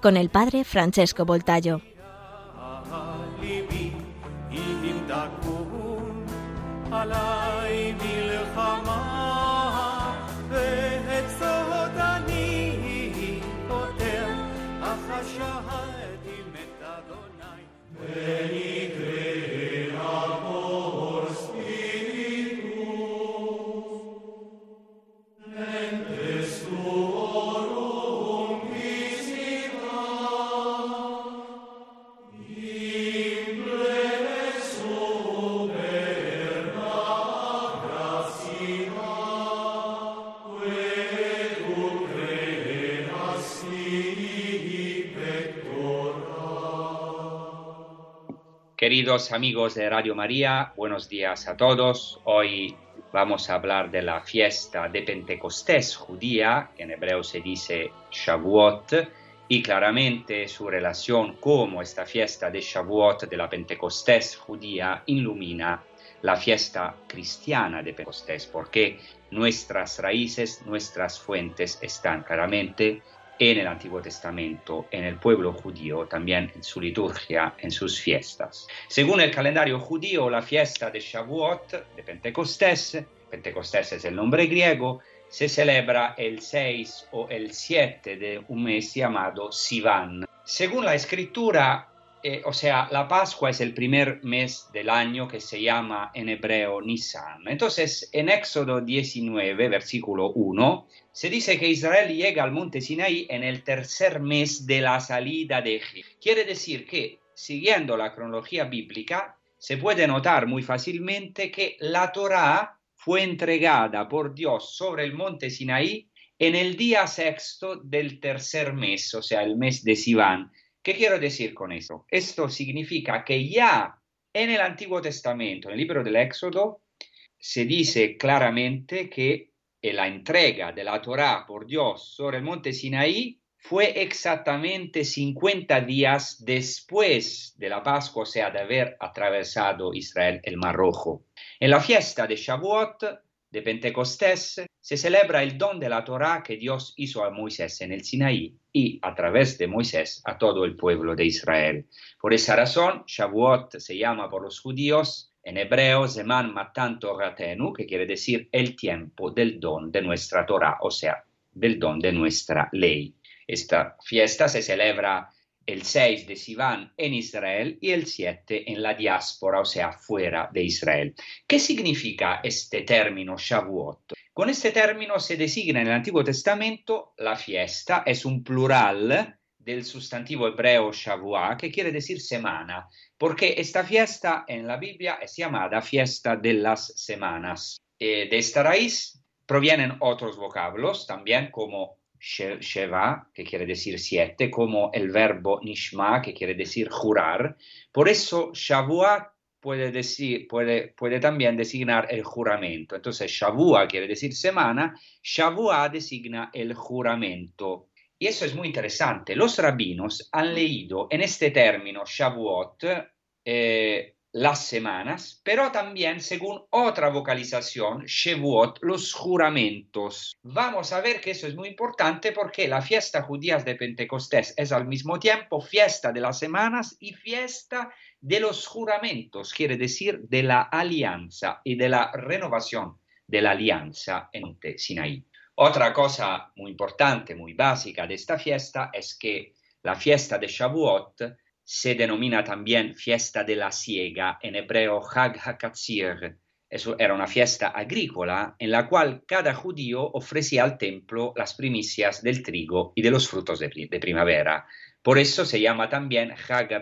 con el padre Francesco Voltayo. Amigos de Radio María, buenos días a todos. Hoy vamos a hablar de la fiesta de Pentecostés judía, en hebreo se dice Shavuot, y claramente su relación como esta fiesta de Shavuot de la Pentecostés judía ilumina la fiesta cristiana de Pentecostés, porque nuestras raíces, nuestras fuentes están claramente en el Antiguo Testamento, en el pueblo judío, también en su liturgia, en sus fiestas. Según el calendario judío, la fiesta de Shavuot, de Pentecostés, Pentecostés es el nombre griego, se celebra el 6 o el 7 de un mes llamado Sivan. Según la escritura, eh, o sea, la Pascua es el primer mes del año que se llama en hebreo Nisan. Entonces, en Éxodo 19, versículo 1, se dice que Israel llega al monte Sinaí en el tercer mes de la salida de Egipto. Quiere decir que, siguiendo la cronología bíblica, se puede notar muy fácilmente que la Torá fue entregada por Dios sobre el monte Sinaí en el día sexto del tercer mes, o sea, el mes de Sivan ¿Qué quiero decir con esto? Esto significa que ya en el Antiguo Testamento, en el libro del Éxodo, se dice claramente que la entrega de la Torá por Dios sobre el monte Sinaí fue exactamente 50 días después de la Pascua, o sea, de haber atravesado Israel el Mar Rojo. En la fiesta de Shavuot, de Pentecostés, se celebra el don de la Torá que Dios hizo a Moisés en el Sinaí y a través de Moisés a todo el pueblo de Israel. Por esa razón, Shavuot se llama por los judíos en hebreo Zeman Matan Toratenu, que quiere decir el tiempo del don de nuestra Torá, o sea, del don de nuestra ley. Esta fiesta se celebra el 6 de Sivan en Israel y el 7 en la diáspora, o sea, fuera de Israel. ¿Qué significa este término Shavuot? Con este término se designa en el Antiguo Testamento la fiesta, es un plural del sustantivo hebreo Shavuot, que quiere decir semana, porque esta fiesta en la Biblia es llamada fiesta de las semanas. Eh, de esta raíz provienen otros vocablos, también como Sheva, que quiere decir siete, como el verbo Nishma, que quiere decir jurar. Por eso Shavuot puede, decir, puede, puede también designar el juramento. Entonces Shavua quiere decir semana, Shavua designa el juramento. Y eso es muy interesante. Los rabinos han leído en este término Shavuot eh, las semanas, pero también según otra vocalización, Shevuot, los juramentos. Vamos a ver que eso es muy importante porque la fiesta judía de Pentecostés es al mismo tiempo fiesta de las semanas y fiesta de los juramentos, quiere decir de la alianza y de la renovación de la alianza en Sinaí. Otra cosa muy importante, muy básica de esta fiesta es que la fiesta de Shavuot se denomina también fiesta de la siega, en hebreo Hag HaKatzir. Eso era una fiesta agrícola en la cual cada judío ofrecía al templo las primicias del trigo y de los frutos de, primavera. Por eso se llama también Hag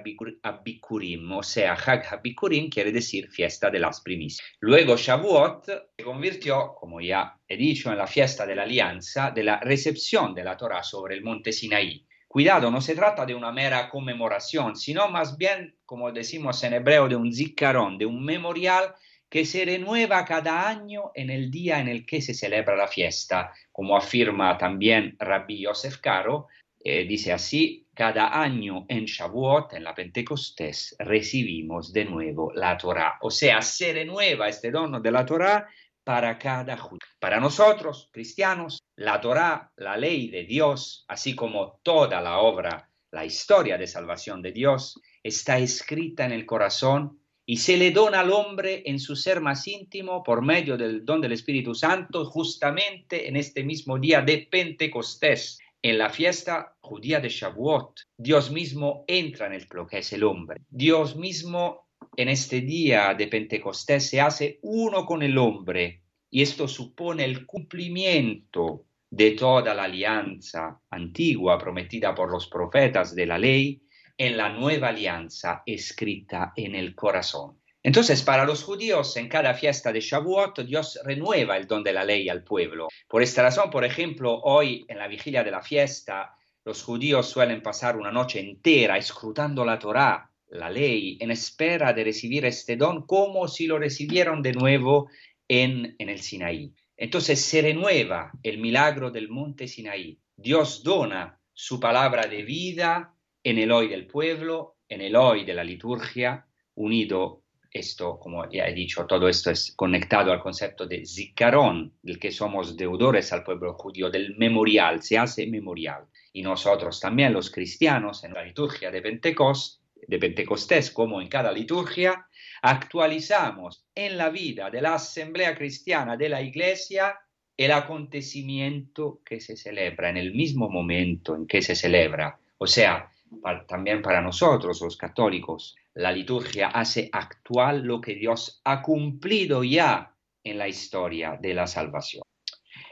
Abikurim, o sea, Hag Abikurim quiere decir fiesta de las primicias. Luego Shavuot se convirtió, como ya he dicho, en la fiesta de la alianza, de la recepción de la Torah sobre el monte Sinaí Cuidado, no se trata de una mera conmemoración, sino más bien, como decimos en hebreo, de un ziccarón, de un memorial que se renueva cada año en el día en el que se celebra la fiesta, como afirma también Rabbi Yosef Caro, eh, dice así, cada año en Shavuot, en la Pentecostés, recibimos de nuevo la Torah, o sea, se renueva este dono de la Torah para cada judío. Para nosotros, cristianos, la Torá, la ley de Dios, así como toda la obra, la historia de salvación de Dios, está escrita en el corazón y se le dona al hombre en su ser más íntimo por medio del don del Espíritu Santo, justamente en este mismo día de Pentecostés, en la fiesta judía de Shavuot. Dios mismo entra en el, lo que es el hombre. Dios mismo en este día de Pentecostés se hace uno con el hombre y esto supone el cumplimiento de toda la alianza antigua prometida por los profetas de la ley en la nueva alianza escrita en el corazón. Entonces, para los judíos, en cada fiesta de Shavuot, Dios renueva el don de la ley al pueblo. Por esta razón, por ejemplo, hoy, en la vigilia de la fiesta, los judíos suelen pasar una noche entera escrutando la Torá, la ley en espera de recibir este don como si lo recibieron de nuevo en, en el Sinaí. Entonces se renueva el milagro del monte Sinaí. Dios dona su palabra de vida en el hoy del pueblo, en el hoy de la liturgia, unido esto, como ya he dicho, todo esto es conectado al concepto de ziccarón, del que somos deudores al pueblo judío, del memorial, se hace memorial. Y nosotros también, los cristianos, en la liturgia de Pentecostés, de Pentecostés como en cada liturgia, actualizamos en la vida de la asamblea cristiana de la iglesia el acontecimiento que se celebra en el mismo momento en que se celebra. O sea, también para nosotros los católicos, la liturgia hace actual lo que Dios ha cumplido ya en la historia de la salvación.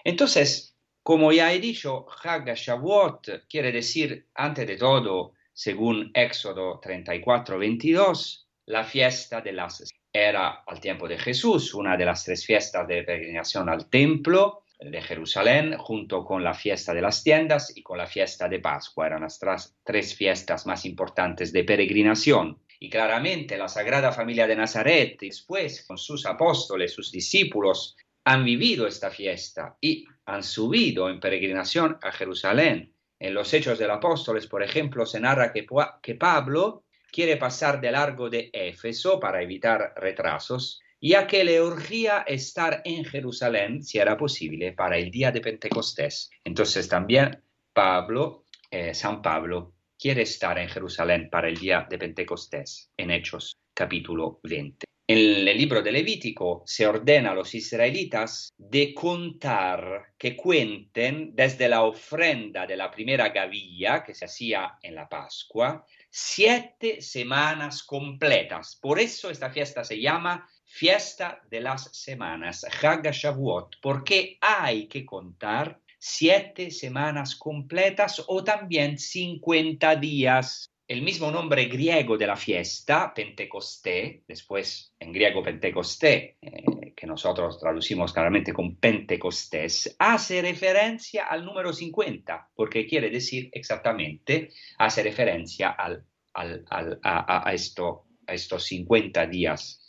Entonces, como ya he dicho, Hag Shavuot quiere decir, antes de todo, según Éxodo 34, 22, la fiesta de las era al tiempo de Jesús una de las tres fiestas de peregrinación al templo de Jerusalén, junto con la fiesta de las tiendas y con la fiesta de Pascua. Eran las tres fiestas más importantes de peregrinación. Y claramente la Sagrada Familia de Nazaret, después con sus apóstoles, sus discípulos, han vivido esta fiesta y han subido en peregrinación a Jerusalén en los Hechos del Apóstoles, por ejemplo, se narra que, que Pablo quiere pasar de largo de Éfeso para evitar retrasos, ya que le urgía estar en Jerusalén, si era posible, para el día de Pentecostés. Entonces también Pablo, eh, San Pablo, quiere estar en Jerusalén para el día de Pentecostés, en Hechos capítulo 20. En el libro de Levítico se ordena a los israelitas de contar, que cuenten desde la ofrenda de la primera gavilla que se hacía en la Pascua, siete semanas completas. Por eso esta fiesta se llama Fiesta de las Semanas, Hag Shavuot, porque hay que contar siete semanas completas o también 50 días el mismo nombre griego de la fiesta, Pentecosté, después en griego Pentecosté, eh, que nosotros traducimos claramente con Pentecostés, hace referencia al número 50, porque quiere decir exactamente, hace referencia al, a, esto, a estos 50 días.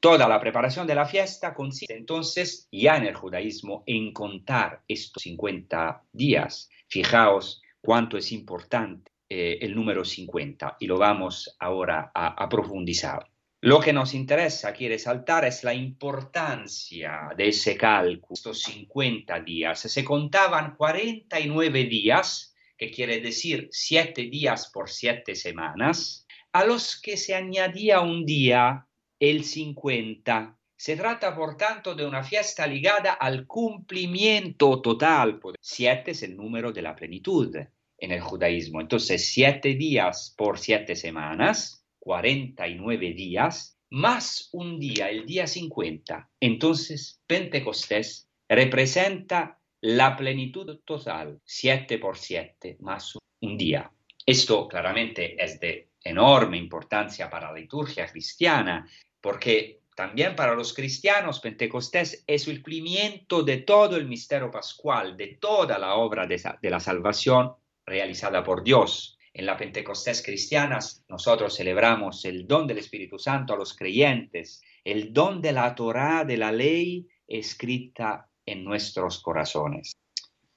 Toda la preparación de la fiesta consiste entonces ya en el judaísmo en contar estos 50 días. Fijaos cuánto es importante eh, el número 50 y lo vamos ahora a, profundizar. Lo que nos interesa aquí resaltar es la importancia de ese cálculo, estos 50 días. Se contaban 49 días, que quiere decir 7 días por 7 semanas, a los que se añadía un día, el 50. Se trata, por tanto, de una fiesta ligada al cumplimiento total. 7 es el número de la plenitud en el judaísmo. Entonces, siete días por siete semanas, 49 días, más un día, el día 50. Entonces, Pentecostés representa la plenitud total, siete por siete, más un día. Esto claramente es de enorme importancia para la liturgia cristiana, porque también para los cristianos Pentecostés es el cumplimiento de todo el misterio pascual, de toda la obra de, de la salvación realizada por Dios. En la Pentecostés cristiana nosotros celebramos el don del Espíritu Santo a los creyentes, el don de la Torá, de la ley escrita en nuestros corazones.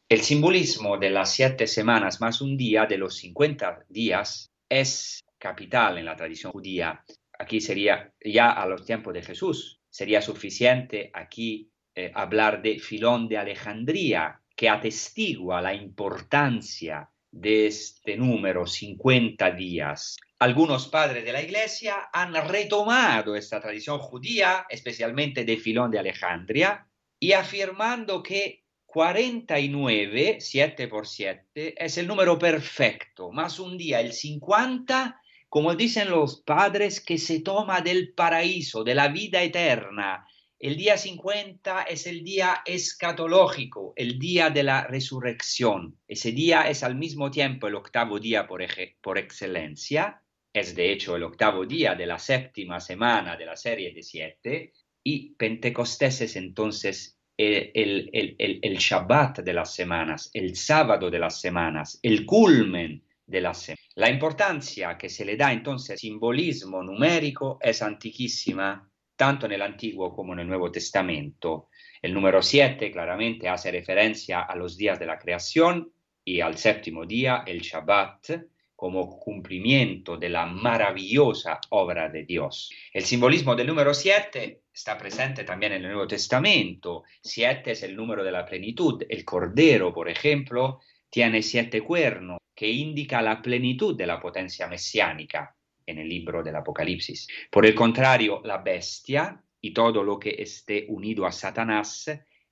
El simbolismo de las siete semanas más un día de los 50 días es capital en la tradición judía. Aquí sería ya a los tiempos de Jesús. Sería suficiente aquí eh, hablar de Filón de Alejandría, que atestigua la importancia de este número, 50 días. Algunos padres de la Iglesia han retomado esta tradición judía, especialmente de Filón de Alejandría, y afirmando que 49, 7 por 7, es el número perfecto, más un día, el 50, como dicen los padres, que se toma del paraíso, de la vida eterna. El día 50 es el día escatológico, el día de la resurrección. Ese día es al mismo tiempo el octavo día por, excelencia, es de hecho el octavo día de la séptima semana de la serie de siete, y Pentecostés es entonces el, el, Shabbat de las semanas, el sábado de las semanas, el culmen de las semanas. La importancia que se le da entonces al simbolismo numérico es antiquísima, tanto en el Antiguo como en el Nuevo Testamento. El número 7 claramente hace referencia a los días de la creación y al séptimo día, el Shabbat, como cumplimiento de la maravillosa obra de Dios. El simbolismo del número 7 está presente también en el Nuevo Testamento. Siete es el número de la plenitud. El cordero, por ejemplo, tiene siete cuernos, que indica la plenitud de la potencia mesiánica en el libro del Apocalipsis. Por el contrario, la bestia y todo lo que esté unido a Satanás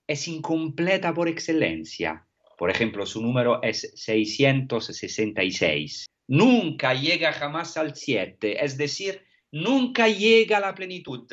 es incompleta por excelencia. Por ejemplo, su número es 666. Nunca llega jamás al 7, es decir, nunca llega a la plenitud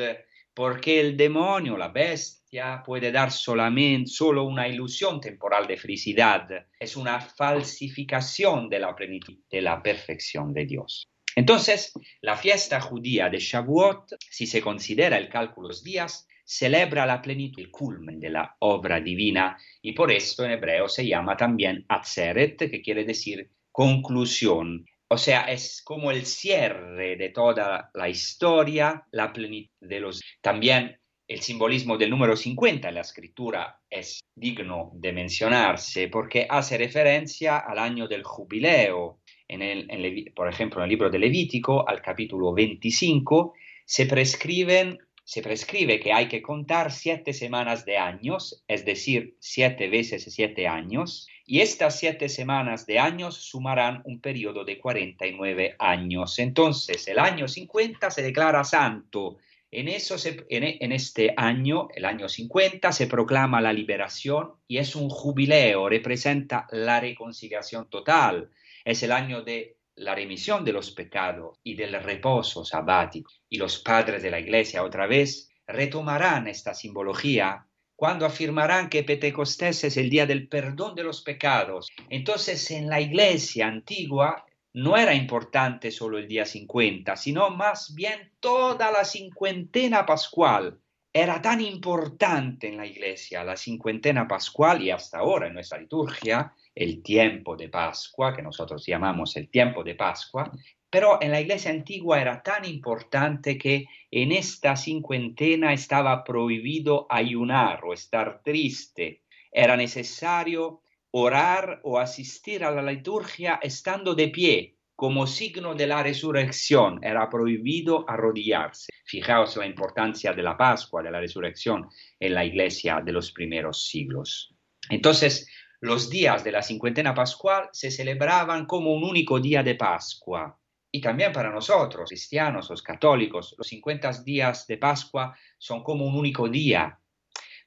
porque el demonio, la bestia, puede dar solamente solo una ilusión temporal de felicidad, es una falsificación de la plenitud, de la perfección de Dios. Entonces, la fiesta judía de Shavuot, si se considera el cálculo de los días, celebra la plenitud, el culmen de la obra divina, y por esto en hebreo se llama también Atzeret, que quiere decir conclusión, o sea, es como el cierre de toda la historia, la plenitud de los... También el simbolismo del número 50 en la escritura es digno de mencionarse porque hace referencia al año del jubileo. En el, por ejemplo, en el libro de Levítico, al capítulo 25, se prescriben se prescribe que hay que contar siete semanas de años, es decir, siete veces siete años, y estas siete semanas de años sumarán un periodo de 49 años. Entonces, el año 50 se declara santo. En, eso en, este año, el año 50, se proclama la liberación y es un jubileo, representa la reconciliación total. Es el año de la remisión de los pecados y del reposo sabático. Y los padres de la iglesia otra vez retomarán esta simbología cuando afirmarán que Pentecostés es el día del perdón de los pecados. Entonces en la iglesia antigua no era importante solo el día 50, sino más bien toda la cincuentena pascual. Era tan importante en la iglesia la cincuentena pascual y hasta ahora en nuestra liturgia el tiempo de Pascua, que nosotros llamamos el tiempo de Pascua, pero en la iglesia antigua era tan importante que en esta cincuentena estaba prohibido ayunar o estar triste. Era necesario orar o asistir a la liturgia estando de pie, como signo de la resurrección. Era prohibido arrodillarse. Fijaos la importancia de la Pascua, de la resurrección en la iglesia de los primeros siglos. Entonces, los días de la cincuentena pascual se celebraban como un único día de Pascua. Y también para nosotros, cristianos, los católicos, los 50 días de Pascua son como un único día,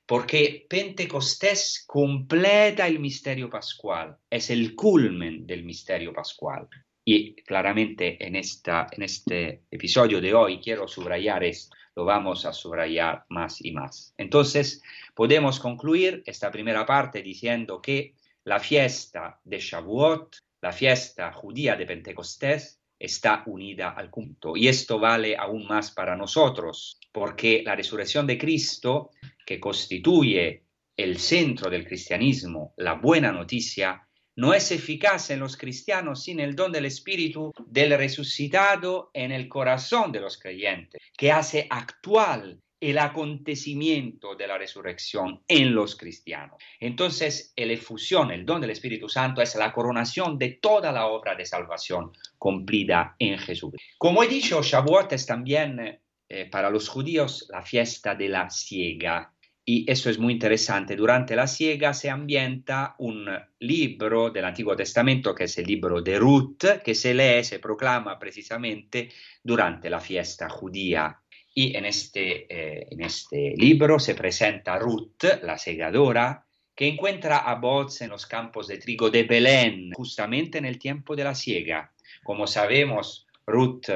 porque Pentecostés completa el misterio pascual, es el culmen del misterio pascual. Y claramente en, esta, en este episodio de hoy quiero subrayar esto, lo vamos a subrayar más y más. Entonces, podemos concluir esta primera parte diciendo que la fiesta de Shavuot, la fiesta judía de Pentecostés, está unida al culto. Y esto vale aún más para nosotros, porque la resurrección de Cristo, que constituye el centro del cristianismo, la buena noticia, no es eficaz en los cristianos sin el don del Espíritu del resucitado en el corazón de los creyentes, que hace actual el acontecimiento de la resurrección en los cristianos. Entonces, la efusión, el don del Espíritu Santo es la coronación de toda la obra de salvación cumplida en Jesús. Como he dicho, Shavuot es también eh, para los judíos la fiesta de la siega. Y eso es muy interesante. Durante la siega se ambienta un libro del Antiguo Testamento, que es el libro de Ruth, que se lee, se proclama precisamente durante la fiesta judía y en este, eh, en este libro se presenta Ruth, la segadora, que encuentra a Boz en los campos de trigo de Belén, justamente en el tiempo de la siega. Como sabemos, Ruth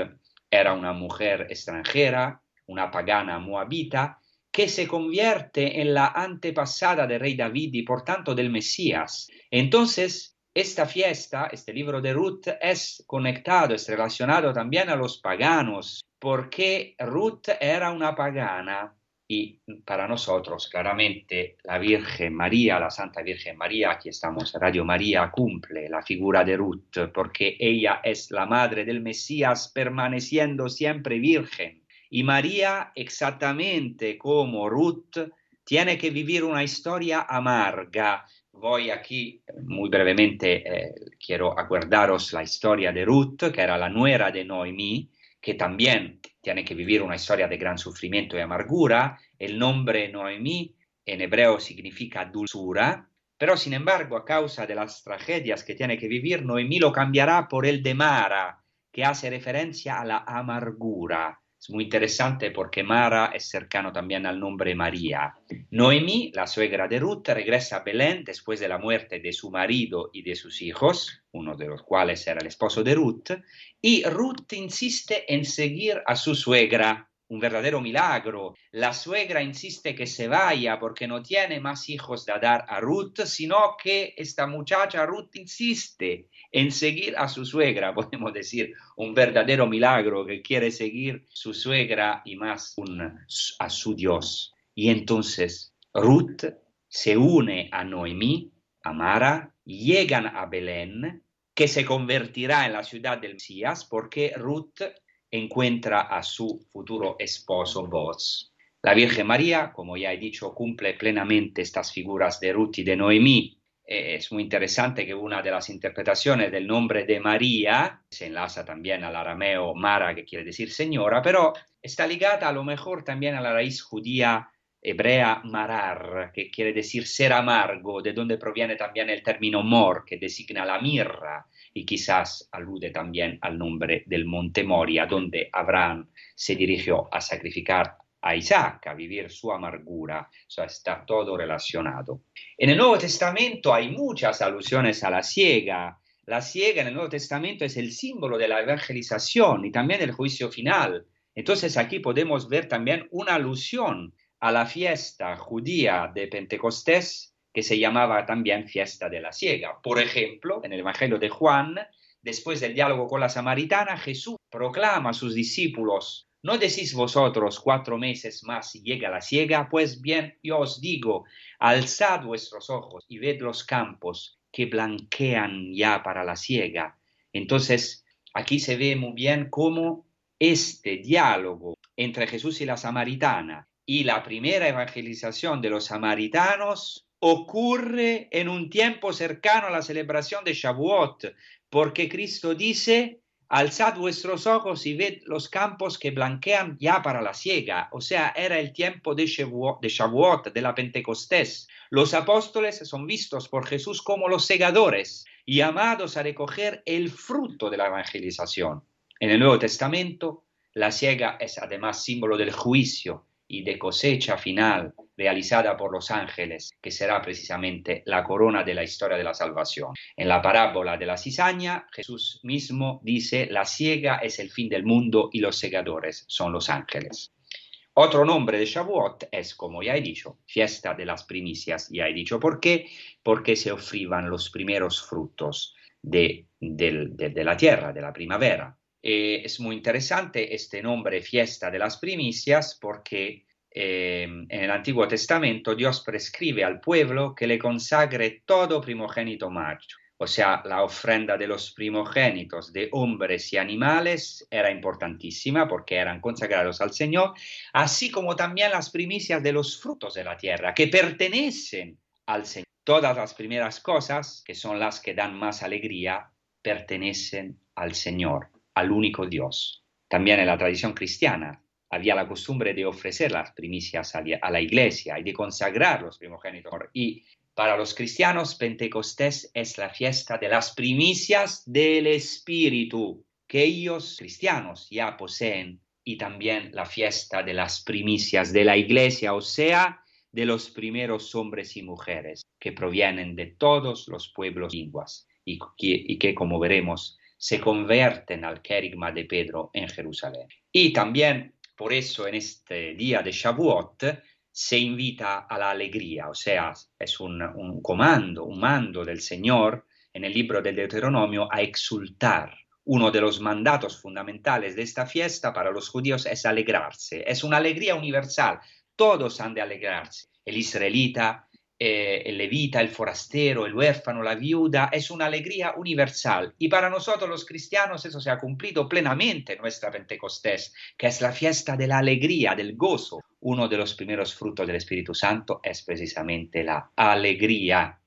era una mujer extranjera, una pagana moabita, que se convierte en la antepasada del rey David y por tanto del Mesías. Entonces, esta fiesta, este libro de Ruth, es conectado, es relacionado también a los paganos, porque Ruth era una pagana y para nosotros claramente la Virgen María, la Santa Virgen María, aquí estamos, Radio María cumple la figura de Ruth porque ella es la madre del Mesías permaneciendo siempre virgen. Y María, exactamente como Ruth, tiene que vivir una historia amarga. Voy aquí muy brevemente, eh, quiero acordaros la historia de Ruth, que era la nuera de Noemí, que también tiene que vivir una historia de gran sufrimiento y amargura. El nombre Noemí en hebreo significa dulzura, pero sin embargo, a causa de las tragedias que tiene que vivir, Noemí lo cambiará por el de Mara, que hace referencia a la amargura. Es muy interesante porque Mara es cercano también al nombre María. Noemí, la suegra de Ruth, regresa a Belén después de la muerte de su marido y de sus hijos, uno de los cuales era el esposo de Ruth, y Ruth insiste en seguir a su suegra un verdadero milagro. La suegra insiste que se vaya porque no tiene más hijos de dar a Ruth, sino que esta muchacha Ruth insiste en seguir a su suegra, podemos decir, un verdadero milagro que quiere seguir su suegra y más a su Dios. Y entonces Ruth se une a Noemí, a Mara, llegan a Belén, que se convertirá en la ciudad del Mesías porque Ruth encuentra a su futuro esposo Boaz. La Virgen María, como ya he dicho, cumple plenamente estas figuras de Ruth y de Noemí. Eh, es muy interesante que una de las interpretaciones del nombre de María se enlaza también al arameo Mara, que quiere decir señora, pero está ligada a lo mejor también a la raíz judía hebrea marar, que quiere decir ser amargo, de donde proviene también el término mor, que designa la mirra, y quizás alude también al nombre del monte Moria, donde Abraham se dirigió a sacrificar a Isaac, a vivir su amargura, o está todo relacionado. En el Nuevo Testamento hay muchas alusiones a la ciega. La ciega en el Nuevo Testamento es el símbolo de la evangelización y también del juicio final. Entonces aquí podemos ver también una alusión a la fiesta judía de Pentecostés que se llamaba también fiesta de la ciega. Por ejemplo, en el Evangelio de Juan, después del diálogo con la samaritana, Jesús proclama a sus discípulos, ¿no decís vosotros cuatro meses más y llega la ciega? Pues bien, yo os digo, alzad vuestros ojos y ved los campos que blanquean ya para la ciega. Entonces, aquí se ve muy bien cómo este diálogo entre Jesús y la samaritana y la primera evangelización de los samaritanos ocurre en un tiempo cercano a la celebración de Shavuot, porque Cristo dice, alzad vuestros ojos y ved los campos que blanquean ya para la siega. O sea, era el tiempo de Shavuot, de, Shavuot, de la Pentecostés. Los apóstoles son vistos por Jesús como los segadores, llamados a recoger el fruto de la evangelización. En el Nuevo Testamento, la siega es además símbolo del juicio, y de cosecha final realizada por los ángeles, que será precisamente la corona de la historia de la salvación. En la parábola de la cizaña, Jesús mismo dice, la siega es el fin del mundo y los segadores son los ángeles. Otro nombre de Shavuot es, como ya he dicho, fiesta de las primicias. Ya he dicho por qué, porque se ofriban los primeros frutos de, de la tierra, de la primavera. Eh, es muy interesante este nombre fiesta de las primicias porque eh, en el Antiguo Testamento Dios prescribe al pueblo que le consagre todo primogénito macho. o sea, la ofrenda de los primogénitos de hombres y animales era importantísima porque eran consagrados al Señor, así como también las primicias de los frutos de la tierra que pertenecen al Señor. Todas las primeras cosas, que son las que dan más alegría, pertenecen al Señor, al único Dios. También en la tradición cristiana había la costumbre de ofrecer las primicias a la iglesia y de consagrar los primogénitos. Y para los cristianos, Pentecostés es la fiesta de las primicias del Espíritu, que ellos, cristianos, ya poseen, y también la fiesta de las primicias de la iglesia, o sea, de los primeros hombres y mujeres que provienen de todos los pueblos y lenguas y que, como veremos, se convierten al querigma de Pedro en Jerusalén. Y también, por eso, en este día de Shavuot, se invita a la alegría, o sea, es un, comando, un mando del Señor en el libro del Deuteronomio a exultar. Uno de los mandatos fundamentales de esta fiesta para los judíos es alegrarse. Es una alegría universal. Todos han de alegrarse. El israelita, eh, el levita, el forastero, el huérfano, la viuda, es una alegría universal. Y para nosotros los cristianos eso se ha cumplido plenamente en nuestra Pentecostés, que es la fiesta de la alegría, del gozo. Uno de los primeros frutos del Espíritu Santo es precisamente la alegría.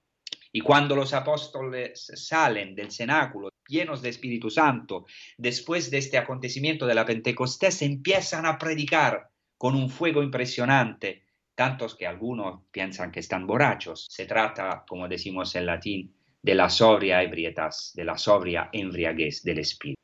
Y cuando los apóstoles salen del cenáculo llenos de Espíritu Santo, después de este acontecimiento de la Pentecostés, empiezan a predicar con un fuego impresionante tantos que algunos piensan que están borrachos. Se trata, como decimos en latín, de la sobria ebrietas, de la sobria embriaguez del espíritu.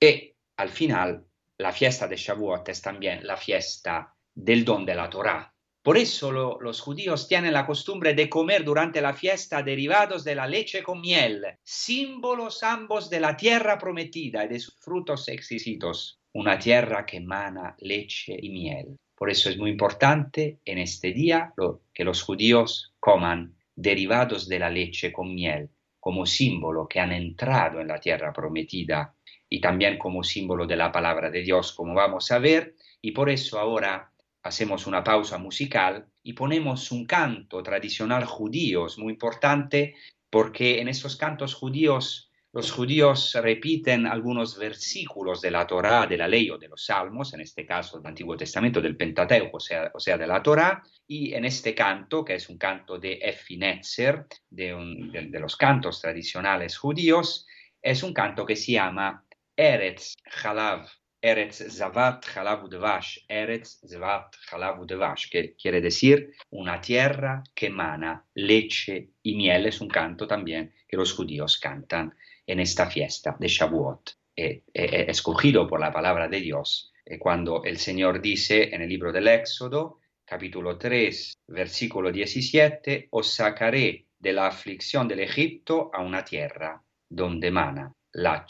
Y al final, la fiesta de Shavuot es también la fiesta del don de la Torá. Por eso los judíos tienen la costumbre de comer durante la fiesta derivados de la leche con miel, símbolos ambos de la tierra prometida y de sus frutos exquisitos, una tierra que emana leche y miel. Por eso es muy importante en este día que los judíos coman derivados de la leche con miel, como símbolo que han entrado en la tierra prometida y también como símbolo de la palabra de Dios, como vamos a ver. Y por eso ahora hacemos una pausa musical y ponemos un canto tradicional judío, es muy importante porque en esos cantos judíos los judíos repiten algunos versículos de la Torá, de la ley o de los salmos, en este caso del Antiguo Testamento, del Pentateuco, o sea, de la Torá, y en este canto, que es un canto de Efinetzer, de, de, los cantos tradicionales judíos, es un canto que se llama Eretz Halav, Eretz Zavat Halav Udvash, Eretz Zavat Halav Udvash, que quiere decir una tierra que emana leche y miel, es un canto también que los judíos cantan en esta fiesta de Shavuot, eh, eh, eh, escogido por la palabra de Dios, cuando el Señor dice en el libro del Éxodo, capítulo 3, versículo 17, os sacaré de la aflicción del Egipto a una tierra donde emana la,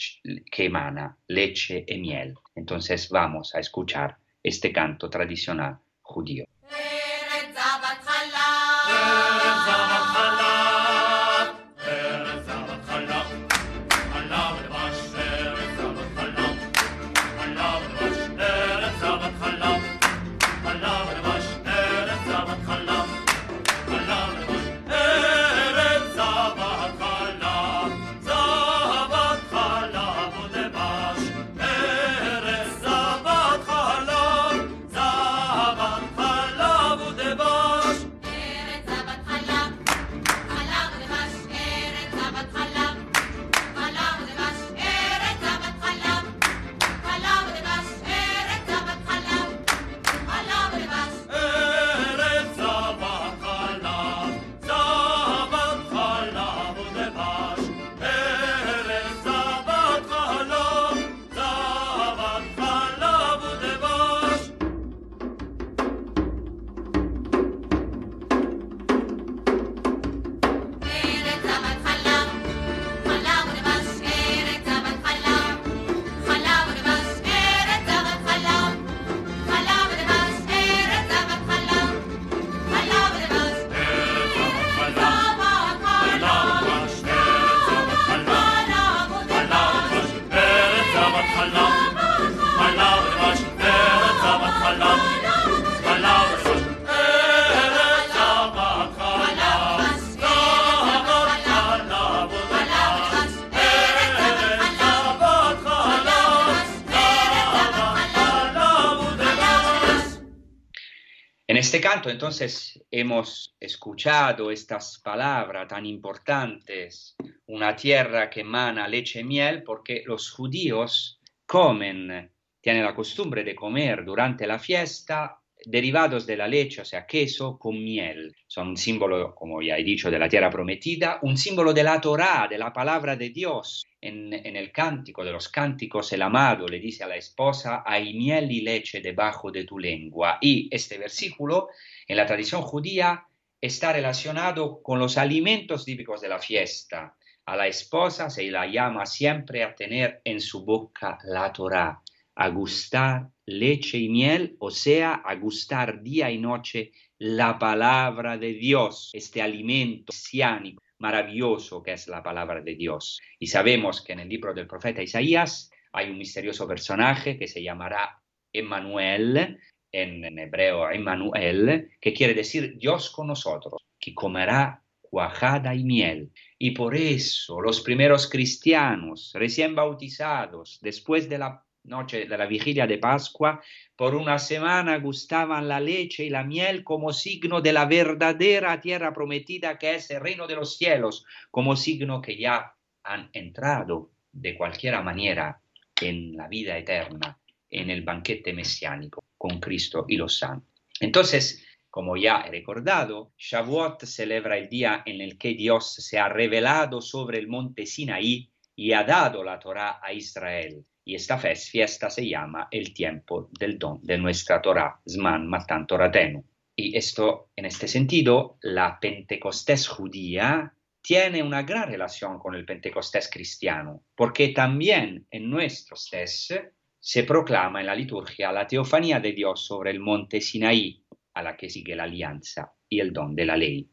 que emana leche y miel. Entonces vamos a escuchar este canto tradicional judío. En entonces hemos escuchado estas palabras tan importantes, una tierra que emana leche y miel, porque los judíos comen, tienen la costumbre de comer durante la fiesta derivados de la leche, o sea, queso con miel. Son un símbolo, como ya he dicho, de la tierra prometida, un símbolo de la Torah, de la palabra de Dios. En, el cántico de los cánticos, el amado le dice a la esposa, hay miel y leche debajo de tu lengua. Y este versículo, en la tradición judía, está relacionado con los alimentos típicos de la fiesta. A la esposa se la llama siempre a tener en su boca la Torah, a gustar leche y miel, o sea, a gustar día y noche la palabra de Dios, este alimento mesiánico maravilloso que es la palabra de Dios. Y sabemos que en el libro del profeta Isaías hay un misterioso personaje que se llamará Emmanuel, en, hebreo Emmanuel, que quiere decir Dios con nosotros, que comerá cuajada y miel. Y por eso los primeros cristianos recién bautizados, después de la noche de la vigilia de Pascua, por una semana gustaban la leche y la miel como signo de la verdadera tierra prometida que es el reino de los cielos, como signo que ya han entrado de cualquier manera en la vida eterna, en el banquete mesiánico con Cristo y los santos. Entonces, como ya he recordado, Shavuot celebra el día en el que Dios se ha revelado sobre el monte Sinaí y ha dado la Torah a Israel y esta fiesta se llama el tiempo del don de nuestra Torah, Zman Matan Toratenu. Y esto, en este sentido, la Pentecostés judía tiene una gran relación con el Pentecostés cristiano, porque también en nuestro Stés se proclama en la liturgia la teofanía de Dios sobre el monte Sinaí, a la que sigue la alianza y el don de la ley.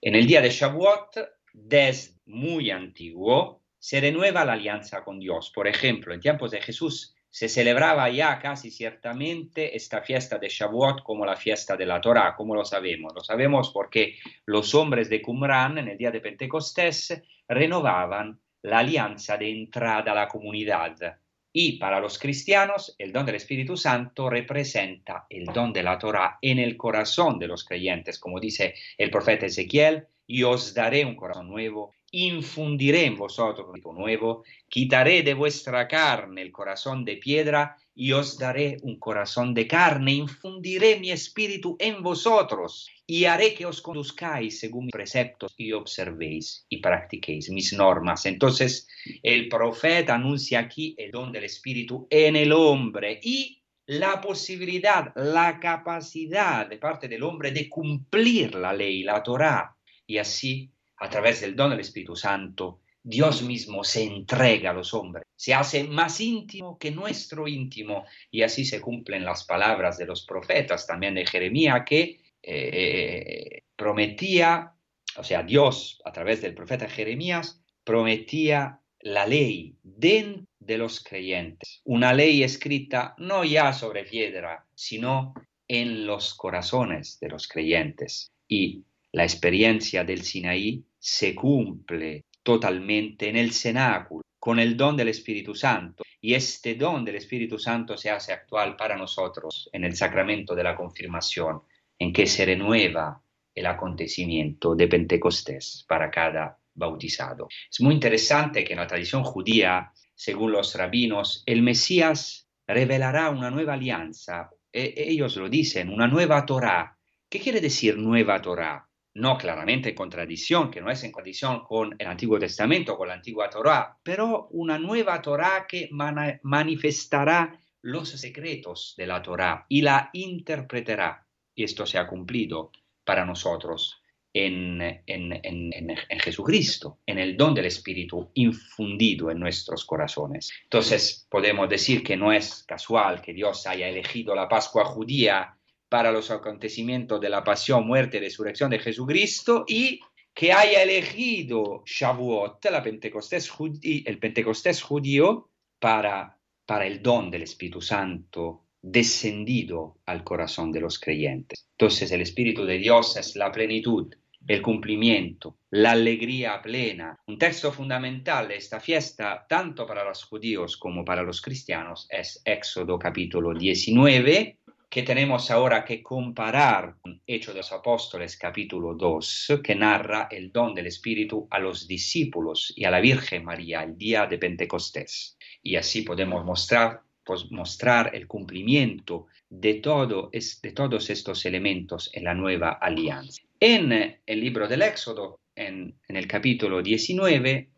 En el día de Shavuot, desde muy antiguo, se renueva la alianza con Dios. Por ejemplo, en tiempos de Jesús se celebraba ya casi ciertamente esta fiesta de Shavuot como la fiesta de la Torah, como lo sabemos. Lo sabemos porque los hombres de Qumran en el día de Pentecostés renovaban la alianza de entrada a la comunidad. Y para los cristianos, el don del Espíritu Santo representa el don de la Torah en el corazón de los creyentes, como dice el profeta Ezequiel, y os daré un corazón nuevo infundiré en vosotros un nuevo, quitaré de vuestra carne el corazón de piedra y os daré un corazón de carne, infundiré mi espíritu en vosotros y haré que os conduzcáis según mis preceptos y observéis y practiquéis mis normas. Entonces el profeta anuncia aquí el don del espíritu en el hombre y la posibilidad, la capacidad de parte del hombre de cumplir la ley, la Torah, y así a través del don del Espíritu Santo, Dios mismo se entrega a los hombres, se hace más íntimo que nuestro íntimo y así se cumplen las palabras de los profetas, también de Jeremías, que eh, prometía, o sea, Dios a través del profeta Jeremías prometía la ley dentro de los creyentes, una ley escrita no ya sobre piedra, sino en los corazones de los creyentes. Y la experiencia del Sinaí se cumple totalmente en el cenáculo con el don del Espíritu Santo. Y este don del Espíritu Santo se hace actual para nosotros en el sacramento de la confirmación, en que se renueva el acontecimiento de Pentecostés para cada bautizado. Es muy interesante que en la tradición judía, según los rabinos, el Mesías revelará una nueva alianza. E ellos lo dicen, una nueva Torah. ¿Qué quiere decir nueva Torah? No claramente en contradicción, que no es en contradicción con el Antiguo Testamento, con la antigua Torah, pero una nueva Torah que manifestará los secretos de la Torah y la interpretará. Y esto se ha cumplido para nosotros en, en, Jesucristo, en el don del Espíritu infundido en nuestros corazones. Entonces podemos decir que no es casual que Dios haya elegido la Pascua judía para los acontecimientos de la pasión, muerte y resurrección de Jesucristo y que haya elegido Shavuot, la Pentecostés el Pentecostés judío, para, para el don del Espíritu Santo descendido al corazón de los creyentes. Entonces el Espíritu de Dios es la plenitud, el cumplimiento, la alegría plena. Un texto fundamental de esta fiesta, tanto para los judíos como para los cristianos, es Éxodo capítulo 19, que tenemos ahora que comparar con Hechos de los Apóstoles capítulo 2, que narra el don del Espíritu a los discípulos y a la Virgen María el día de Pentecostés. Y así podemos mostrar, pues, mostrar el cumplimiento de, todo, de todos estos elementos en la nueva alianza. En el libro del Éxodo, en, en el capítulo 19,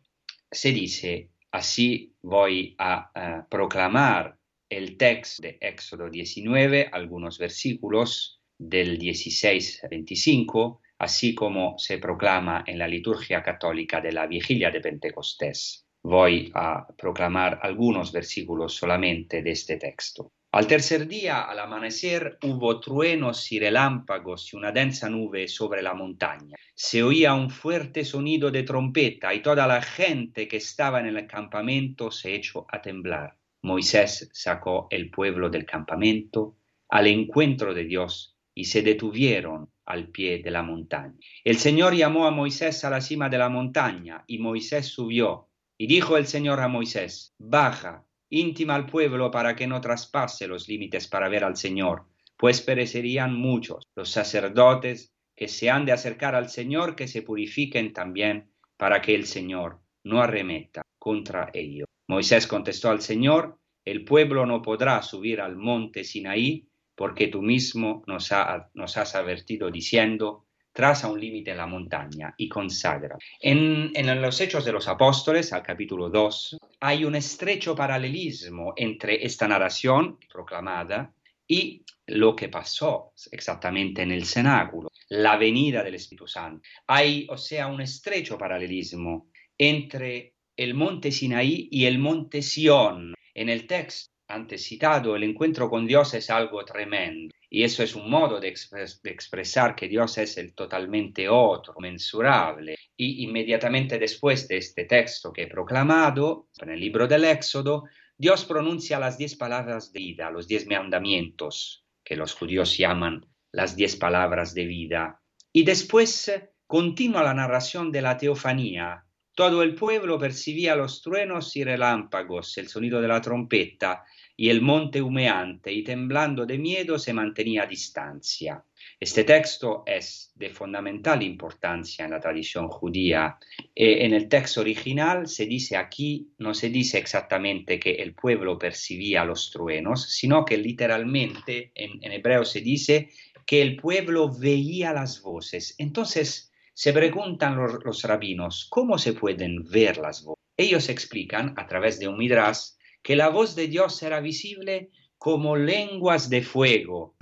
se dice, así voy a, proclamar el texto de Éxodo 19, algunos versículos del 16 al 25, así como se proclama en la liturgia católica de la vigilia de Pentecostés. Voy a proclamar algunos versículos solamente de este texto. Al tercer día, al amanecer, hubo truenos y relámpagos y una densa nube sobre la montaña. Se oía un fuerte sonido de trompeta y toda la gente que estaba en el campamento se echó a temblar. Moisés sacó el pueblo del campamento al encuentro de Dios y se detuvieron al pie de la montaña. El Señor llamó a Moisés a la cima de la montaña y Moisés subió. Y dijo el Señor a Moisés, baja íntima al pueblo para que no traspase los límites para ver al Señor, pues perecerían muchos. Los sacerdotes que se han de acercar al Señor, que se purifiquen también, para que el Señor no arremeta contra ellos. Moisés contestó al Señor, el pueblo no podrá subir al monte Sinaí, porque tú mismo nos, has advertido diciendo, traza un límite en la montaña y consagra. En, los Hechos de los Apóstoles, al capítulo 2, hay un estrecho paralelismo entre esta narración proclamada y lo que pasó exactamente en el cenáculo, la venida del Espíritu Santo. Hay, o sea, un estrecho paralelismo entre el monte Sinaí y el monte Sión. En el texto antes citado, el encuentro con Dios es algo tremendo. Y eso es un modo de, expresar que Dios es el totalmente otro, mensurable. Y inmediatamente después de este texto que he proclamado, en el libro del Éxodo, Dios pronuncia las diez palabras de vida, los diez mandamientos, que los judíos llaman las diez palabras de vida. Y después continúa la narración de la teofanía. Todo el pueblo percibía los truenos y relámpagos, el sonido de la trompeta, y el monte humeante, y temblando de miedo se mantenía a distancia. Este texto es de fundamental importancia en la tradición judía. E en el texto original se dice aquí, no se dice exactamente que el pueblo percibía los truenos, sino que literalmente en, hebreo se dice que el pueblo veía las voces. Entonces se preguntan los, rabinos, ¿cómo se pueden ver las voces? Ellos explican a través de un midrash que la voz de Dios era visible como lenguas de fuego.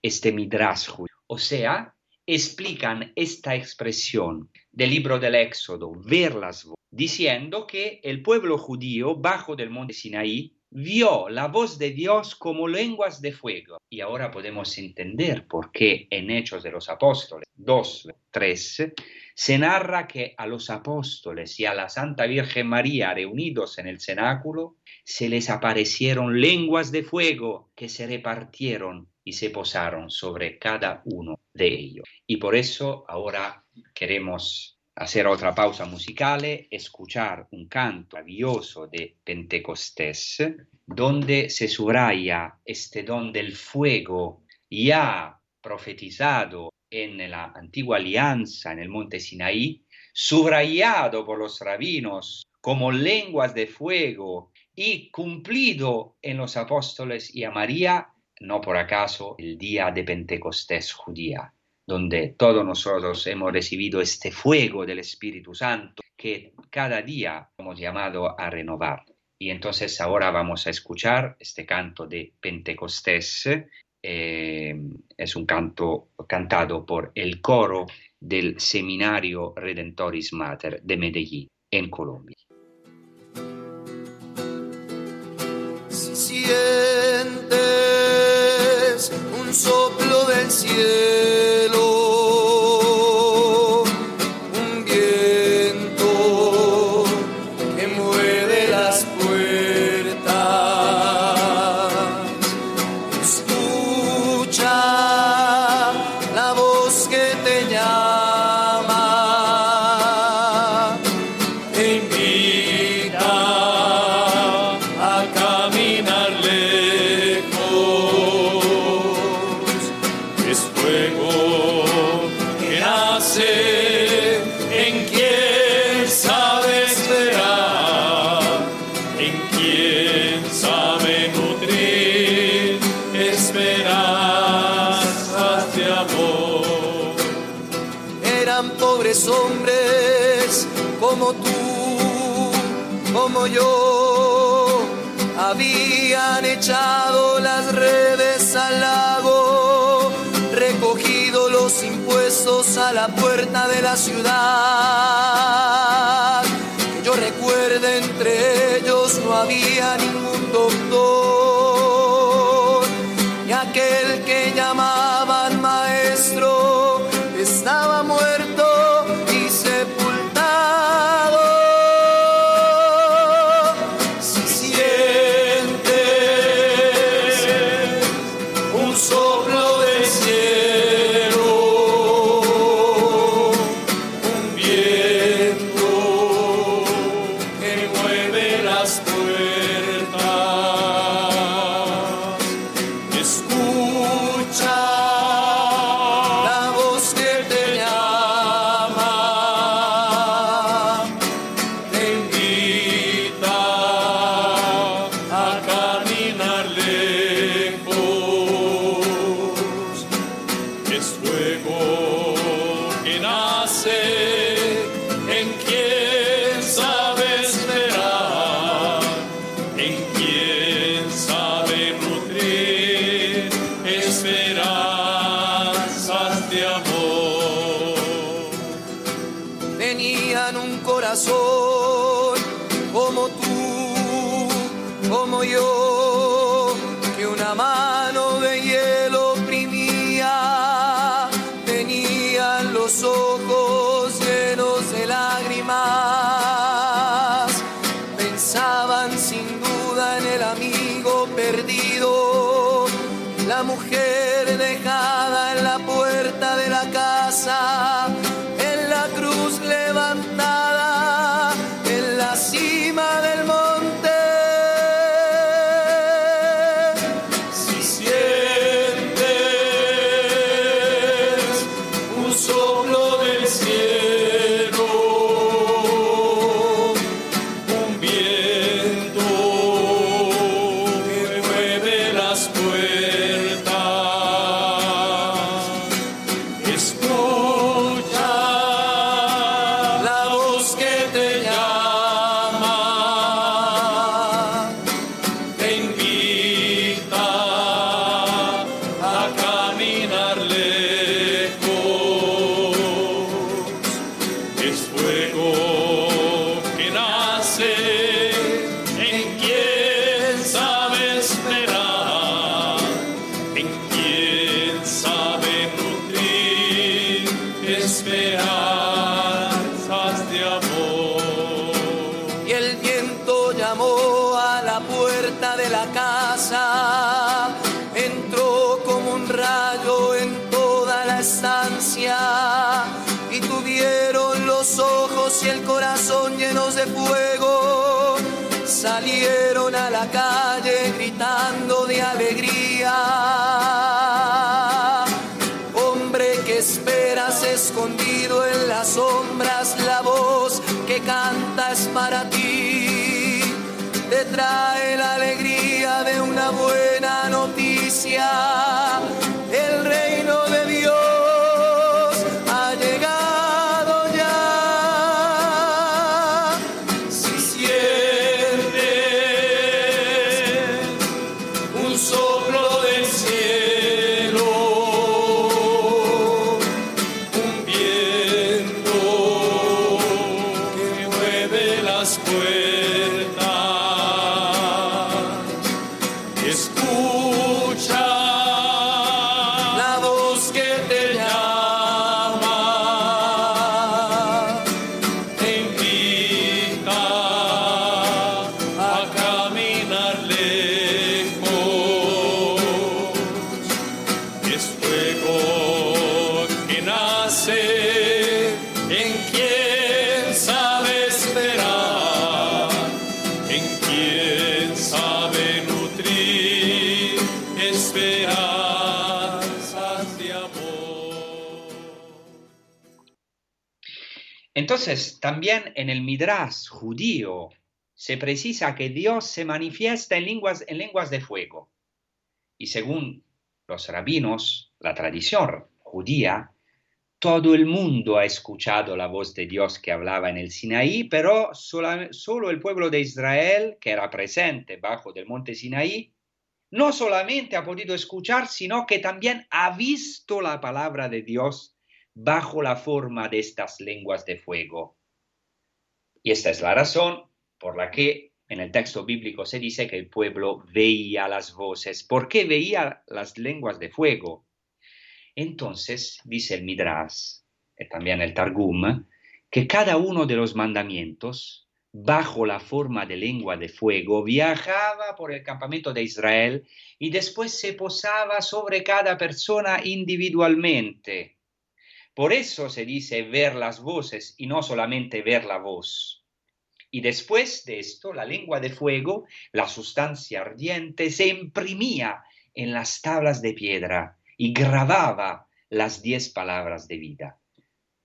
Este midrash, o sea, explican esta expresión del libro del Éxodo, ver las voces, diciendo que el pueblo judío bajo del monte Sinaí vio la voz de Dios como lenguas de fuego. Y ahora podemos entender por qué en Hechos de los Apóstoles 2, 3 se narra que a los apóstoles y a la Santa Virgen María reunidos en el cenáculo se les aparecieron lenguas de fuego que se repartieron y se posaron sobre cada uno de ellos. Y por eso ahora queremos hacer otra pausa musical, escuchar un canto maravilloso de Pentecostés, donde se subraya este don del fuego ya profetizado en la antigua alianza en el monte Sinaí, subrayado por los rabinos como lenguas de fuego y cumplido en los apóstoles y a María, no por acaso el día de Pentecostés judía, donde todos nosotros hemos recibido este fuego del Espíritu Santo que cada día hemos llamado a renovar. Y entonces ahora vamos a escuchar este canto de Pentecostés. Eh, es un canto cantado por el coro del Seminario Redentoris Mater de Medellín, en Colombia. sientes un soplo del cielo. hombres como tú, como yo, habían echado las redes al lago, recogido los impuestos a la puerta de la ciudad. Yo recuerde, entre ellos no había ni amar. escondido. También en el Midrash judío se precisa que Dios se manifiesta en lenguas, de fuego. Y según los rabinos, la tradición judía, todo el mundo ha escuchado la voz de Dios que hablaba en el Sinaí, pero solo el pueblo de Israel, que era presente bajo del monte Sinaí, no solamente ha podido escuchar, sino que también ha visto la palabra de Dios bajo la forma de estas lenguas de fuego. Y esta es la razón por la que en el texto bíblico se dice que el pueblo veía las voces. ¿Por qué veía las lenguas de fuego? Entonces, dice el Midrash, y también el Targum, que cada uno de los mandamientos, bajo la forma de lengua de fuego, viajaba por el campamento de Israel y después se posaba sobre cada persona individualmente. Por eso se dice ver las voces y no solamente ver la voz. Y después de esto, la lengua de fuego, la sustancia ardiente, se imprimía en las tablas de piedra y grababa las diez palabras de vida.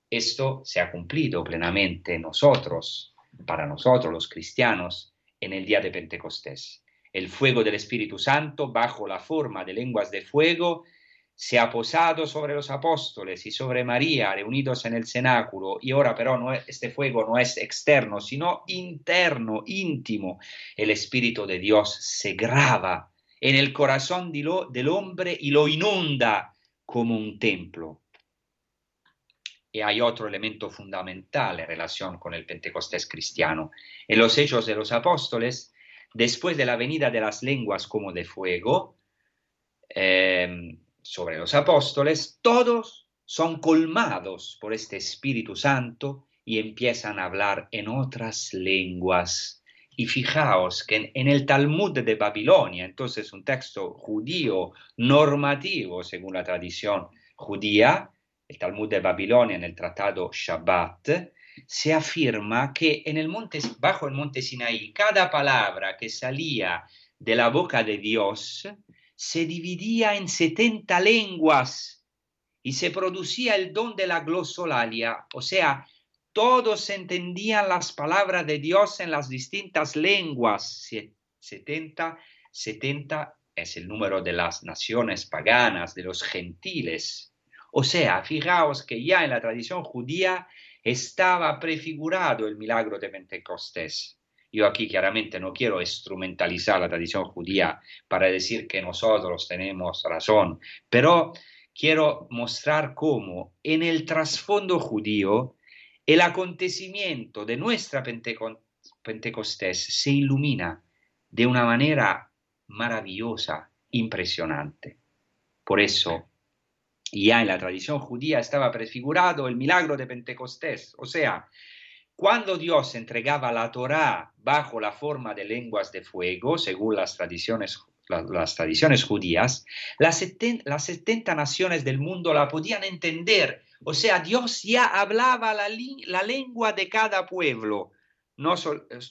Esto se ha cumplido plenamente nosotros, para nosotros los cristianos, en el día de Pentecostés. El fuego del Espíritu Santo, bajo la forma de lenguas de fuego, se ha posado sobre los apóstoles y sobre María reunidos en el cenáculo. Y ahora pero no este fuego no es externo, sino interno, íntimo. El Espíritu de Dios se graba en el corazón del hombre y lo inunda como un templo. Y hay otro elemento fundamental en relación con el Pentecostés cristiano. En los hechos de los apóstoles, después de la venida de las lenguas como de fuego eh, sobre los apóstoles, todos son colmados por este Espíritu Santo y empiezan a hablar en otras lenguas. Y fijaos que en, el Talmud de Babilonia, entonces un texto judío normativo según la tradición judía, el Talmud de Babilonia en el tratado Shabbat, se afirma que en el monte, bajo el monte Sinaí cada palabra que salía de la boca de Dios se dividía en 70 lenguas y se producía el don de la glosolalia, o sea, todos entendían las palabras de Dios en las distintas lenguas. 70, 70 es el número de las naciones paganas, de los gentiles. O sea, fijaos que ya en la tradición judía estaba prefigurado el milagro de Pentecostés. Yo aquí claramente no quiero instrumentalizar la tradición judía para decir que nosotros tenemos razón, pero quiero mostrar cómo en el trasfondo judío el acontecimiento de nuestra Pentecostés se ilumina de una manera maravillosa, impresionante. Por eso, ya en la tradición judía estaba prefigurado el milagro de Pentecostés, o sea, cuando Dios entregaba la Torá bajo la forma de lenguas de fuego, según las tradiciones, las, tradiciones judías, las, las 70 naciones del mundo la podían entender o sea, Dios ya hablaba la, lengua de cada pueblo, no,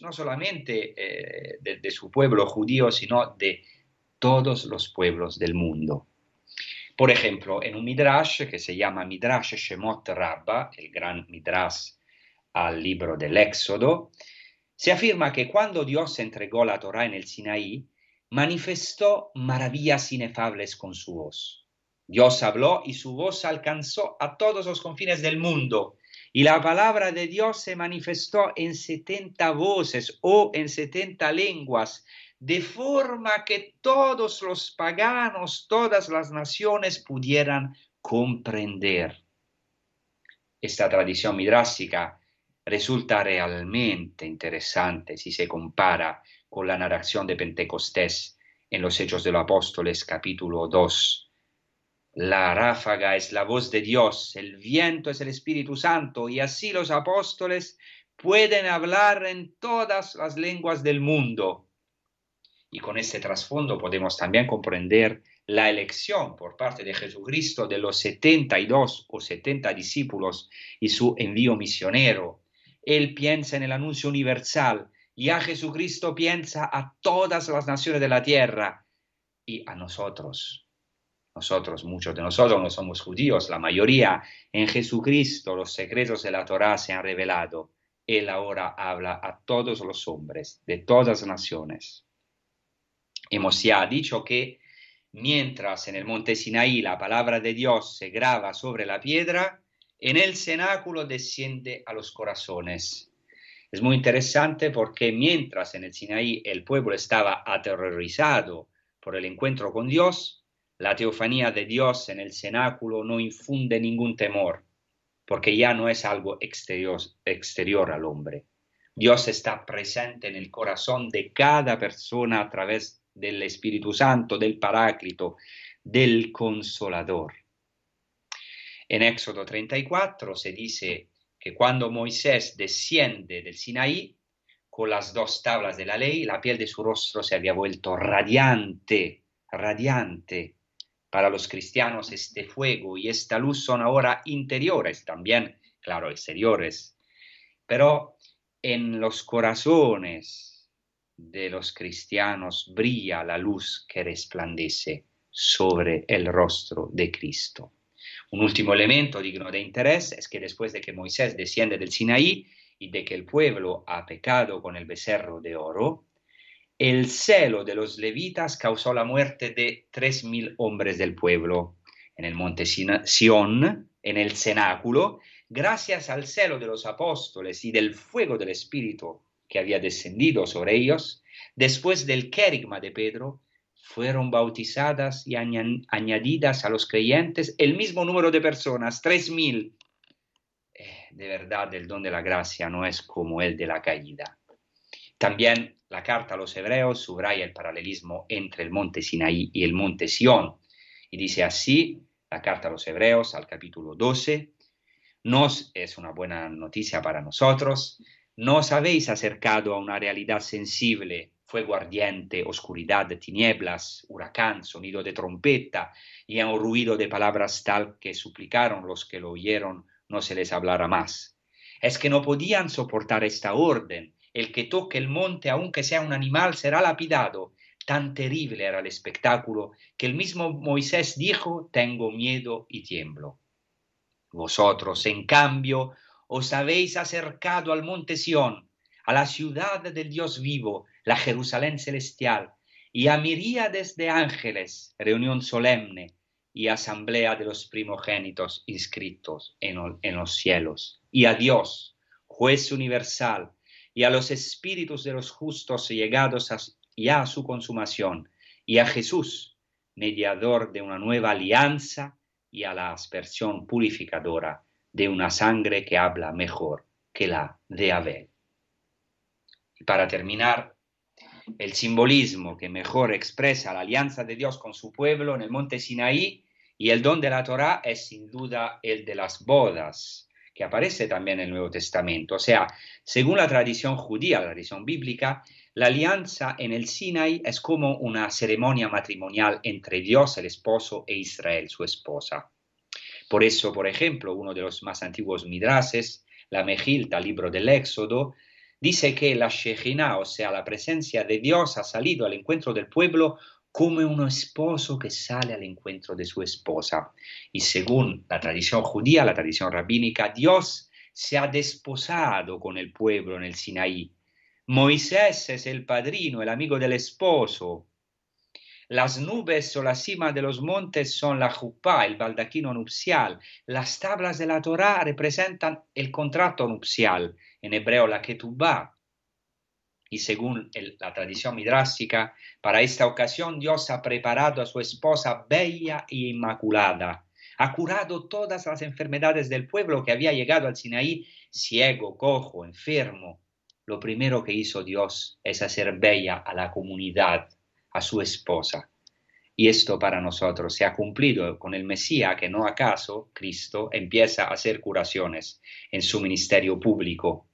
no solamente eh, de, su pueblo judío, sino de todos los pueblos del mundo. Por ejemplo, en un midrash que se llama Midrash Shemot Rabba, el gran midrash al libro del Éxodo, se afirma que cuando Dios entregó la Torah en el Sinaí, manifestó maravillas inefables con su voz. Dios habló y su voz alcanzó a todos los confines del mundo. Y la palabra de Dios se manifestó en setenta voces o en setenta lenguas, de forma que todos los paganos, todas las naciones pudieran comprender. Esta tradición midrásica resulta realmente interesante si se compara con la narración de Pentecostés en los Hechos de los Apóstoles capítulo 2 la ráfaga es la voz de Dios, el viento es el Espíritu Santo y así los apóstoles pueden hablar en todas las lenguas del mundo. Y con este trasfondo podemos también comprender la elección por parte de Jesucristo de los 72 o 70 discípulos y su envío misionero. Él piensa en el anuncio universal y a Jesucristo piensa a todas las naciones de la tierra y a nosotros nosotros, muchos de nosotros no somos judíos, la mayoría en Jesucristo, los secretos de la Torah se han revelado. Él ahora habla a todos los hombres de todas las naciones. Hemos ya dicho que mientras en el monte Sinaí la palabra de Dios se graba sobre la piedra, en el cenáculo desciende a los corazones. Es muy interesante porque mientras en el Sinaí el pueblo estaba aterrorizado por el encuentro con Dios, la teofanía de Dios en el cenáculo no infunde ningún temor, porque ya no es algo exterior, exterior al hombre. Dios está presente en el corazón de cada persona a través del Espíritu Santo, del Paráclito, del Consolador. En Éxodo 34 se dice que cuando Moisés desciende del Sinaí con las dos tablas de la ley, la piel de su rostro se había vuelto radiante, radiante. Para los cristianos este fuego y esta luz son ahora interiores, también, claro, exteriores. Pero en los corazones de los cristianos brilla la luz que resplandece sobre el rostro de Cristo. Un último elemento digno de interés es que después de que Moisés desciende del Sinaí y de que el pueblo ha pecado con el becerro de oro, el celo de los levitas causó la muerte de tres mil hombres del pueblo. En el monte Sión, en el cenáculo, gracias al celo de los apóstoles y del fuego del Espíritu que había descendido sobre ellos, después del querigma de Pedro, fueron bautizadas y añadidas a los creyentes el mismo número de personas, tres mil. Eh, de verdad, el don de la gracia no es como el de la caída. También la carta a los hebreos subraya el paralelismo entre el monte Sinaí y el monte Sión. Y dice así, la carta a los hebreos al capítulo 12, nos es una buena noticia para nosotros, nos habéis acercado a una realidad sensible fuego ardiente, oscuridad, tinieblas, huracán, sonido de trompeta y un ruido de palabras tal que suplicaron los que lo oyeron no se les hablara más. Es que no podían soportar esta orden. El que toque el monte, aunque sea un animal, será lapidado. Tan terrible era el espectáculo que el mismo Moisés dijo, tengo miedo y tiemblo. Vosotros, en cambio, os habéis acercado al monte Sión, a la ciudad del Dios vivo, la Jerusalén celestial, y a miríades de ángeles, reunión solemne y asamblea de los primogénitos inscritos en, los cielos, y a Dios, juez universal, y a los espíritus de los justos llegados ya a su consumación, y a Jesús, mediador de una nueva alianza, y a la aspersión purificadora de una sangre que habla mejor que la de Abel. Para terminar, el simbolismo que mejor expresa la alianza de Dios con su pueblo en el monte Sinaí y el don de la Torá es sin duda el de las bodas, que aparece también en el Nuevo Testamento. O sea, según la tradición judía, la tradición bíblica, la alianza en el Sinaí es como una ceremonia matrimonial entre Dios, el esposo, e Israel, su esposa. Por eso, por ejemplo, uno de los más antiguos midrases, la Mejilta, libro del Éxodo, dice que la Shejina, o sea, la presencia de Dios, ha salido al encuentro del pueblo como un esposo que sale al encuentro de su esposa. Y según la tradición judía, la tradición rabínica, Dios se ha desposado con el pueblo en el Sinaí. Moisés es el padrino, el amigo del esposo. Las nubes o la cima de los montes son la jupá, el baldaquino nupcial. Las tablas de la Torá representan el contrato nupcial en hebreo la ketubá. Y según la tradición midrásica, para esta ocasión Dios ha preparado a su esposa bella e inmaculada. Ha curado todas las enfermedades del pueblo que había llegado al Sinaí, ciego, cojo, enfermo. Lo primero que hizo Dios es hacer bella a la comunidad, a su esposa. Y esto para nosotros se ha cumplido con el Mesías, que no acaso Cristo empieza a hacer curaciones en su ministerio público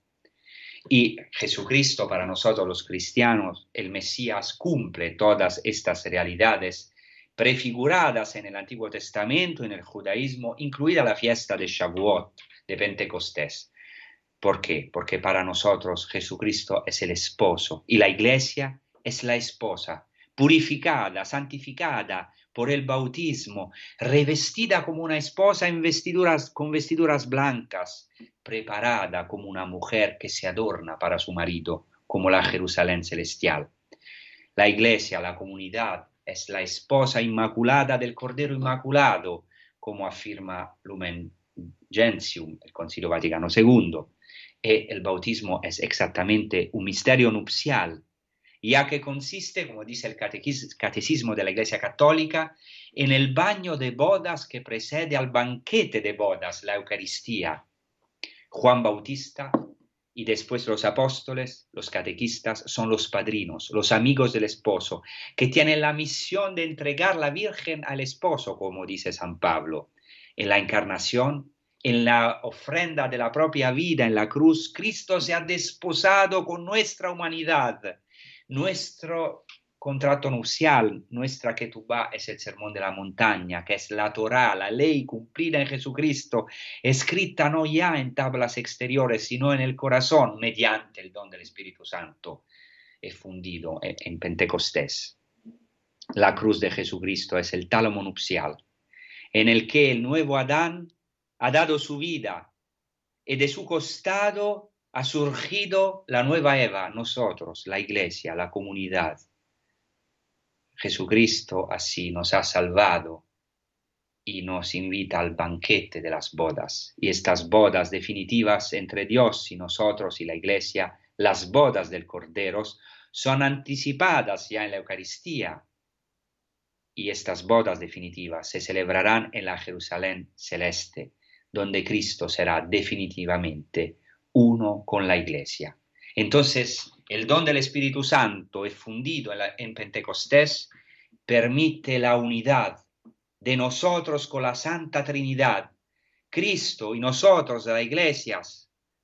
y Jesucristo para nosotros los cristianos, el Mesías, cumple todas estas realidades prefiguradas en el Antiguo Testamento, en el judaísmo, incluida la fiesta de Shavuot, de Pentecostés. ¿Por qué? Porque para nosotros Jesucristo es el esposo y la iglesia es la esposa, purificada, santificada por el bautismo, revestida como una esposa en vestiduras, con vestiduras blancas, preparada como una mujer que se adorna para su marido, como la Jerusalén celestial. La iglesia, la comunidad, es la esposa inmaculada del Cordero Inmaculado, como afirma Lumen Gentium, el Concilio Vaticano II, y el bautismo es exactamente un misterio nupcial, ya que consiste, como dice el catecismo de la Iglesia Católica, en el baño de bodas que precede al banquete de bodas, la Eucaristía. Juan Bautista y después los apóstoles, los catequistas, son los padrinos, los amigos del esposo, que tienen la misión de entregar la Virgen al esposo, como dice San Pablo. En la encarnación, en la ofrenda de la propia vida en la cruz, Cristo se ha desposado con nuestra humanidad. Nuestro contrato nupcial, nuestra ketubá es el sermón de la montaña, que es la Torah, la ley cumplida en Jesucristo, escrita no ya en tablas exteriores, sino en el corazón, mediante el don del Espíritu Santo, fundido en Pentecostés. La cruz de Jesucristo es el tálamo nupcial, en el que el nuevo Adán ha dado su vida y de su costado ha surgido la nueva Eva, nosotros, la iglesia, la comunidad Jesucristo así nos ha salvado y nos invita al banquete de las bodas. Y estas bodas definitivas entre Dios y nosotros y la Iglesia, las bodas del Cordero, son anticipadas ya en la Eucaristía. Y estas bodas definitivas se celebrarán en la Jerusalén celeste, donde Cristo será definitivamente uno con la Iglesia. Entonces, el don del Espíritu Santo es fundido en, Pentecostés, permite la unidad de nosotros con la Santa Trinidad. Cristo y nosotros, la Iglesia,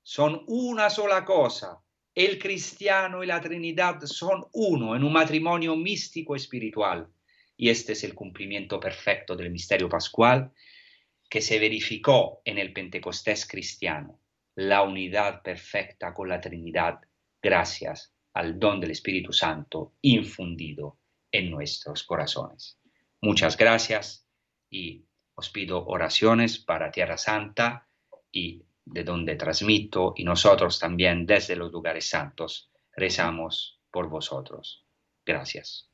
son una sola cosa. El cristiano y la Trinidad son uno en un matrimonio místico espiritual. Y este es el cumplimiento perfecto del misterio pascual que se verificó en el Pentecostés cristiano, la unidad perfecta con la Trinidad gracias al don del Espíritu Santo infundido en nuestros corazones. Muchas gracias y os pido oraciones para Tierra Santa y de donde transmito y nosotros también desde los lugares santos rezamos por vosotros. Gracias.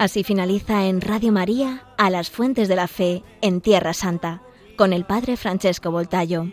Así finaliza en Radio María a las fuentes de la fe en Tierra Santa con el Padre Francesco Voltayo.